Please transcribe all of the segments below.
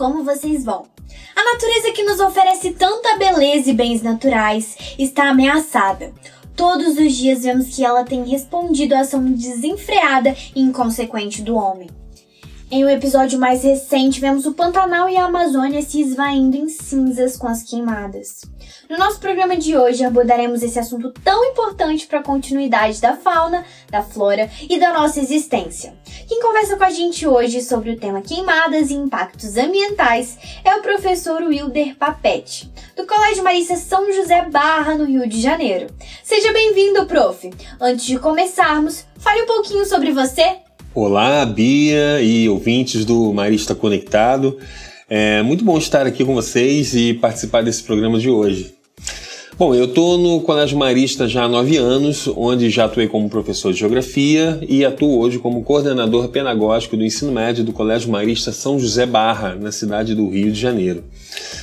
como vocês vão? A natureza que nos oferece tanta beleza e bens naturais está ameaçada. Todos os dias vemos que ela tem respondido à ação desenfreada e inconsequente do homem. Em um episódio mais recente, vemos o Pantanal e a Amazônia se esvaindo em cinzas com as queimadas. No nosso programa de hoje abordaremos esse assunto tão importante para a continuidade da fauna, da flora e da nossa existência. Quem conversa com a gente hoje sobre o tema queimadas e impactos ambientais é o professor Wilder Papete, do Colégio Marista São José Barra, no Rio de Janeiro. Seja bem-vindo, prof! Antes de começarmos, fale um pouquinho sobre você Olá, Bia e ouvintes do Marista Conectado. É muito bom estar aqui com vocês e participar desse programa de hoje. Bom, eu estou no Colégio Marista já há nove anos, onde já atuei como professor de Geografia e atuo hoje como coordenador pedagógico do ensino médio do Colégio Marista São José Barra, na cidade do Rio de Janeiro.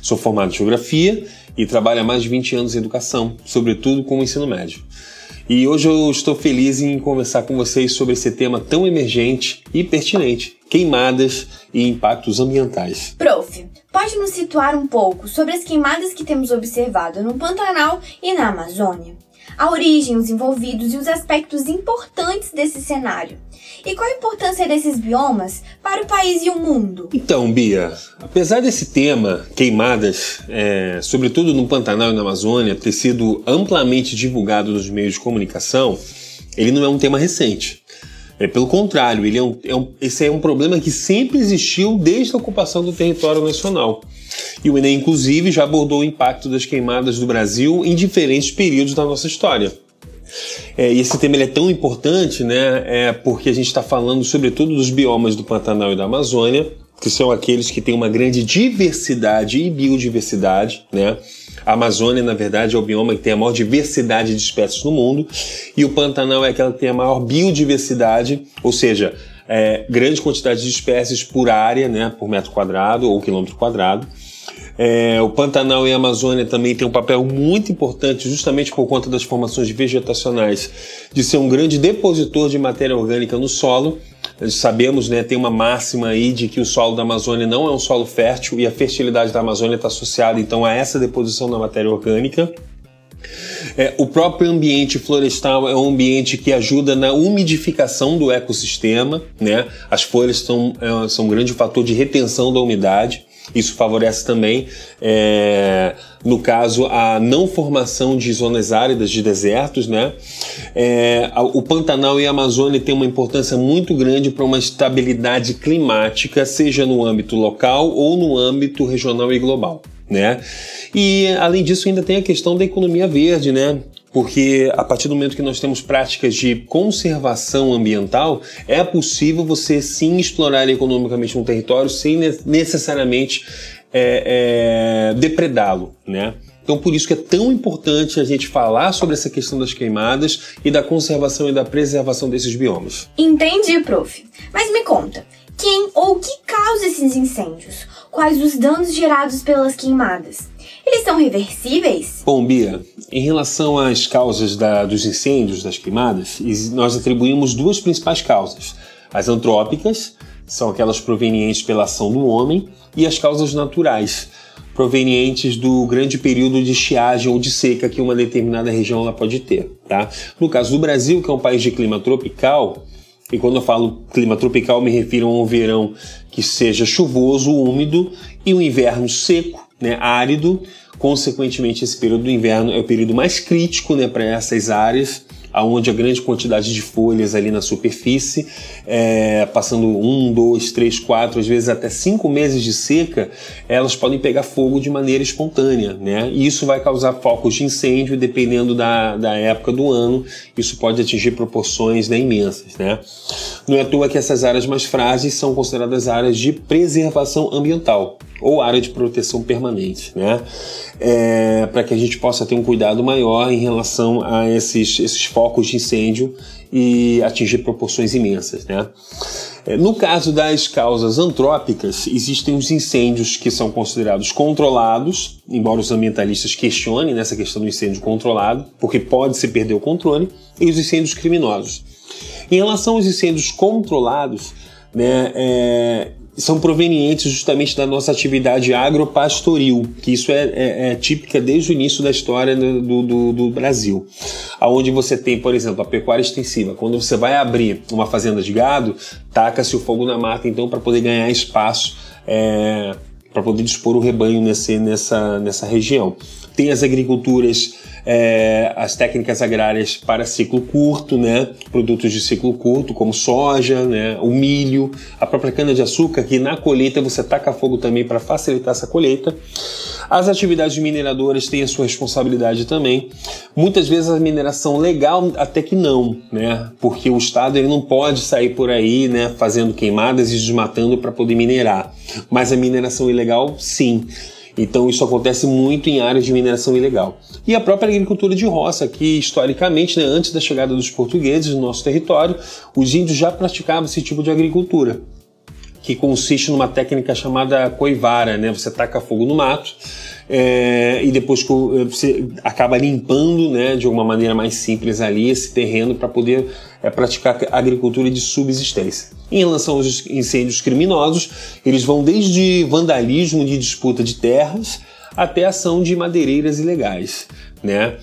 Sou formado em Geografia e trabalho há mais de 20 anos em Educação, sobretudo com o ensino médio. E hoje eu estou feliz em conversar com vocês sobre esse tema tão emergente e pertinente: queimadas e impactos ambientais. Prof, pode nos situar um pouco sobre as queimadas que temos observado no Pantanal e na Amazônia? A origem, os envolvidos e os aspectos importantes desse cenário. E qual a importância desses biomas para o país e o mundo? Então, Bia, apesar desse tema, queimadas, é, sobretudo no Pantanal e na Amazônia, ter sido amplamente divulgado nos meios de comunicação, ele não é um tema recente. É, pelo contrário, ele é um, é um, esse é um problema que sempre existiu desde a ocupação do território nacional. E o Enem, inclusive, já abordou o impacto das queimadas do Brasil em diferentes períodos da nossa história. É, e esse tema é tão importante, né? É porque a gente está falando sobretudo dos biomas do Pantanal e da Amazônia, que são aqueles que têm uma grande diversidade e biodiversidade, né? A Amazônia, na verdade, é o bioma que tem a maior diversidade de espécies no mundo, e o Pantanal é aquela que tem a maior biodiversidade, ou seja, é, grande quantidade de espécies por área, né, por metro quadrado ou quilômetro quadrado. É, o Pantanal e a Amazônia também tem um papel muito importante, justamente por conta das formações vegetacionais, de ser um grande depositor de matéria orgânica no solo. Sabemos, né, tem uma máxima aí de que o solo da Amazônia não é um solo fértil e a fertilidade da Amazônia está associada então a essa deposição da matéria orgânica. É, o próprio ambiente florestal é um ambiente que ajuda na umidificação do ecossistema, né? As folhas são, é, são um grande fator de retenção da umidade. Isso favorece também, é, no caso, a não formação de zonas áridas, de desertos. Né? É, o Pantanal e a Amazônia têm uma importância muito grande para uma estabilidade climática, seja no âmbito local ou no âmbito regional e global. Né? E além disso, ainda tem a questão da economia verde, né? Porque a partir do momento que nós temos práticas de conservação ambiental, é possível você sim explorar economicamente um território sem necessariamente é, é, depredá-lo, né? Então, por isso que é tão importante a gente falar sobre essa questão das queimadas e da conservação e da preservação desses biomas. Entendi, prof. Mas me conta, quem ou o que causa esses incêndios? Quais os danos gerados pelas queimadas? Eles são reversíveis? Bom, Bia, em relação às causas da, dos incêndios, das queimadas, nós atribuímos duas principais causas. As antrópicas, são aquelas provenientes pela ação do homem, e as causas naturais, provenientes do grande período de estiagem ou de seca que uma determinada região ela pode ter. Tá? No caso do Brasil, que é um país de clima tropical, e quando eu falo clima tropical, me refiro a um verão que seja chuvoso, úmido, e um inverno seco, né, árido. Consequentemente, esse período do inverno é o período mais crítico né, para essas áreas aonde a grande quantidade de folhas ali na superfície, é, passando um, dois, três, quatro, às vezes até cinco meses de seca, elas podem pegar fogo de maneira espontânea, né? E isso vai causar focos de incêndio, dependendo da, da época do ano, isso pode atingir proporções né, imensas, né? Não é à toa que essas áreas mais frágeis são consideradas áreas de preservação ambiental ou área de proteção permanente, né? É, para que a gente possa ter um cuidado maior em relação a esses, esses focos de incêndio e atingir proporções imensas, né? É, no caso das causas antrópicas, existem os incêndios que são considerados controlados, embora os ambientalistas questionem nessa questão do incêndio controlado, porque pode se perder o controle, e os incêndios criminosos. Em relação aos incêndios controlados, né, é, são provenientes justamente da nossa atividade agropastoril, que isso é, é, é típica desde o início da história do, do, do, Brasil. Onde você tem, por exemplo, a pecuária extensiva. Quando você vai abrir uma fazenda de gado, taca-se o fogo na mata, então, para poder ganhar espaço, é, para poder dispor o rebanho nesse, nessa, nessa região. Tem as agriculturas é, as técnicas agrárias para ciclo curto, né? produtos de ciclo curto, como soja, né? o milho, a própria cana-de-açúcar, que na colheita você taca fogo também para facilitar essa colheita. As atividades mineradoras têm a sua responsabilidade também. Muitas vezes a mineração legal até que não, né? Porque o Estado ele não pode sair por aí, né, fazendo queimadas e desmatando para poder minerar. Mas a mineração ilegal, sim. Então isso acontece muito em áreas de mineração ilegal. E a própria agricultura de roça, que historicamente, né, antes da chegada dos portugueses no nosso território, os índios já praticavam esse tipo de agricultura, que consiste numa técnica chamada coivara, né? Você taca fogo no mato é, e depois você acaba limpando, né, de alguma maneira mais simples ali esse terreno para poder é, praticar agricultura de subsistência. Em relação aos incêndios criminosos, eles vão desde vandalismo de disputa de terras até ação de madeireiras ilegais, né?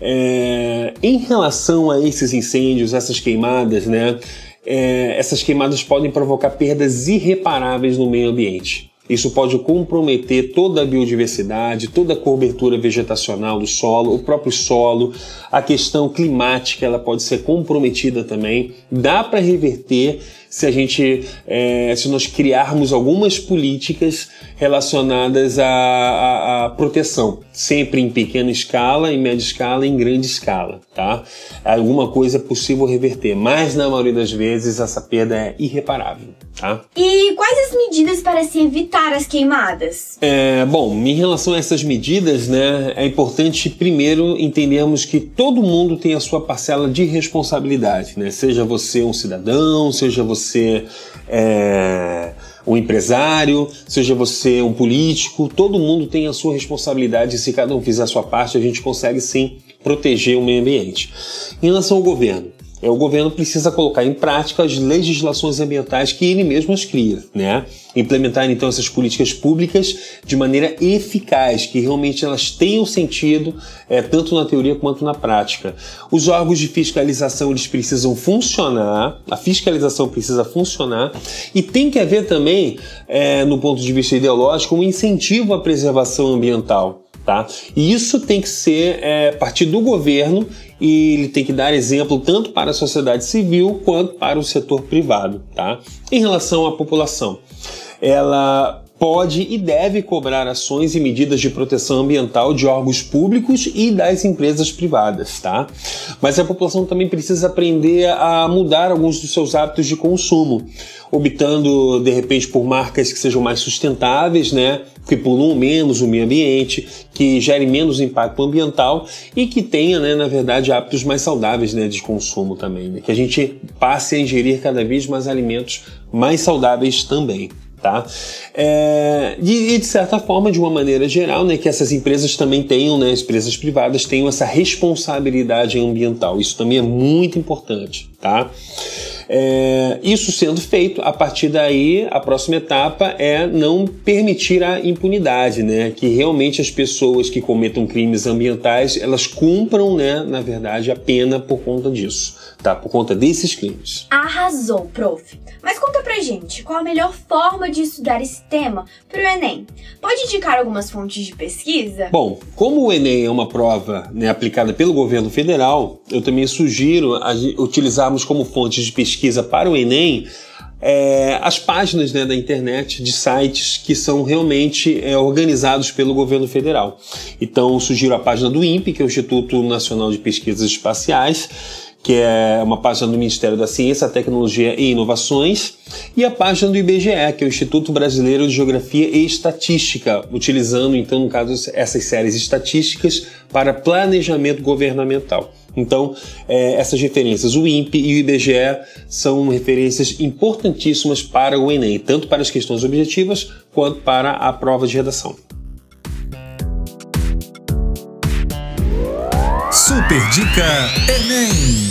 É, em relação a esses incêndios, essas queimadas, né? É, essas queimadas podem provocar perdas irreparáveis no meio ambiente. Isso pode comprometer toda a biodiversidade, toda a cobertura vegetacional do solo, o próprio solo, a questão climática ela pode ser comprometida também. Dá para reverter se a gente, é, se nós criarmos algumas políticas relacionadas à, à, à, proteção, sempre em pequena escala, em média escala, em grande escala, tá? Alguma coisa é possível reverter, mas na maioria das vezes essa perda é irreparável, tá? E quais as medidas para se evitar as queimadas? É, bom, em relação a essas medidas, né, é importante primeiro entendermos que todo mundo tem a sua parcela de responsabilidade, né? Seja você um cidadão, seja você é, um empresário, seja você um político, todo mundo tem a sua responsabilidade. E se cada um fizer a sua parte, a gente consegue sim proteger o meio ambiente. Em relação ao governo, o governo precisa colocar em prática as legislações ambientais que ele mesmo as cria, né? Implementar então essas políticas públicas de maneira eficaz, que realmente elas tenham sentido é, tanto na teoria quanto na prática. Os órgãos de fiscalização eles precisam funcionar, a fiscalização precisa funcionar e tem que haver também, é, no ponto de vista ideológico, um incentivo à preservação ambiental. Tá? E isso tem que ser é, partir do governo e ele tem que dar exemplo tanto para a sociedade civil quanto para o setor privado. Tá? Em relação à população, ela pode e deve cobrar ações e medidas de proteção ambiental de órgãos públicos e das empresas privadas, tá? Mas a população também precisa aprender a mudar alguns dos seus hábitos de consumo, optando de repente por marcas que sejam mais sustentáveis, né? Que poluam menos o meio ambiente, que gerem menos impacto ambiental e que tenha, né, na verdade, hábitos mais saudáveis né, de consumo também. Né? Que a gente passe a ingerir cada vez mais alimentos mais saudáveis também tá? É, e, de certa forma, de uma maneira geral, né, que essas empresas também tenham, né, as empresas privadas tenham essa responsabilidade ambiental. Isso também é muito importante, tá? É, isso sendo feito, a partir daí, a próxima etapa é não permitir a impunidade, né? Que realmente as pessoas que cometam crimes ambientais, elas cumpram, né, na verdade, a pena por conta disso, tá? Por conta desses crimes. Arrasou, prof. Mas conta pra gente, qual a melhor forma de estudar esse tema pro Enem? Pode indicar algumas fontes de pesquisa? Bom, como o Enem é uma prova né, aplicada pelo governo federal, eu também sugiro utilizarmos como fontes de pesquisa pesquisa para o Enem é, as páginas né, da internet de sites que são realmente é, organizados pelo governo federal. Então, sugiro a página do INPE, que é o Instituto Nacional de Pesquisas Espaciais, que é uma página do Ministério da Ciência, Tecnologia e Inovações, e a página do IBGE, que é o Instituto Brasileiro de Geografia e Estatística, utilizando, então, no caso, essas séries estatísticas para planejamento governamental. Então, é, essas referências, o INPE e o IBGE, são referências importantíssimas para o Enem, tanto para as questões objetivas quanto para a prova de redação. Super Dica Enem!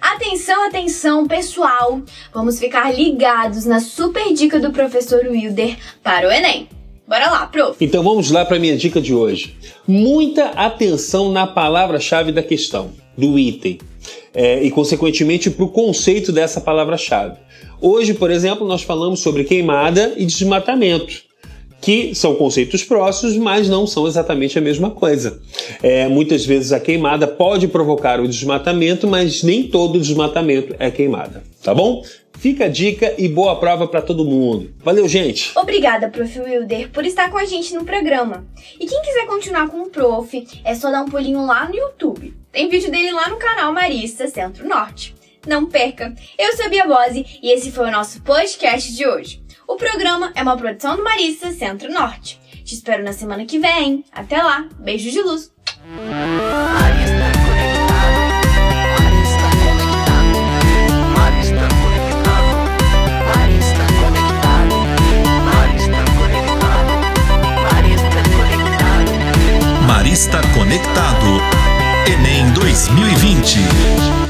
Atenção, atenção, pessoal! Vamos ficar ligados na super dica do professor Wilder para o Enem. Bora lá, prof! Então vamos lá para minha dica de hoje. Muita atenção na palavra-chave da questão, do item, é, e consequentemente para o conceito dessa palavra-chave. Hoje, por exemplo, nós falamos sobre queimada e desmatamento que são conceitos próximos, mas não são exatamente a mesma coisa. É, muitas vezes a queimada pode provocar o desmatamento, mas nem todo desmatamento é queimada, tá bom? Fica a dica e boa prova para todo mundo. Valeu, gente! Obrigada, Prof. Wilder, por estar com a gente no programa. E quem quiser continuar com o Prof, é só dar um pulinho lá no YouTube. Tem vídeo dele lá no canal Marista Centro Norte. Não perca! Eu sou a Bia Bose e esse foi o nosso podcast de hoje. O programa é uma produção do Marista Centro Norte. Te espero na semana que vem. Até lá. Beijo de luz. Marista Conectado. Enem 2020.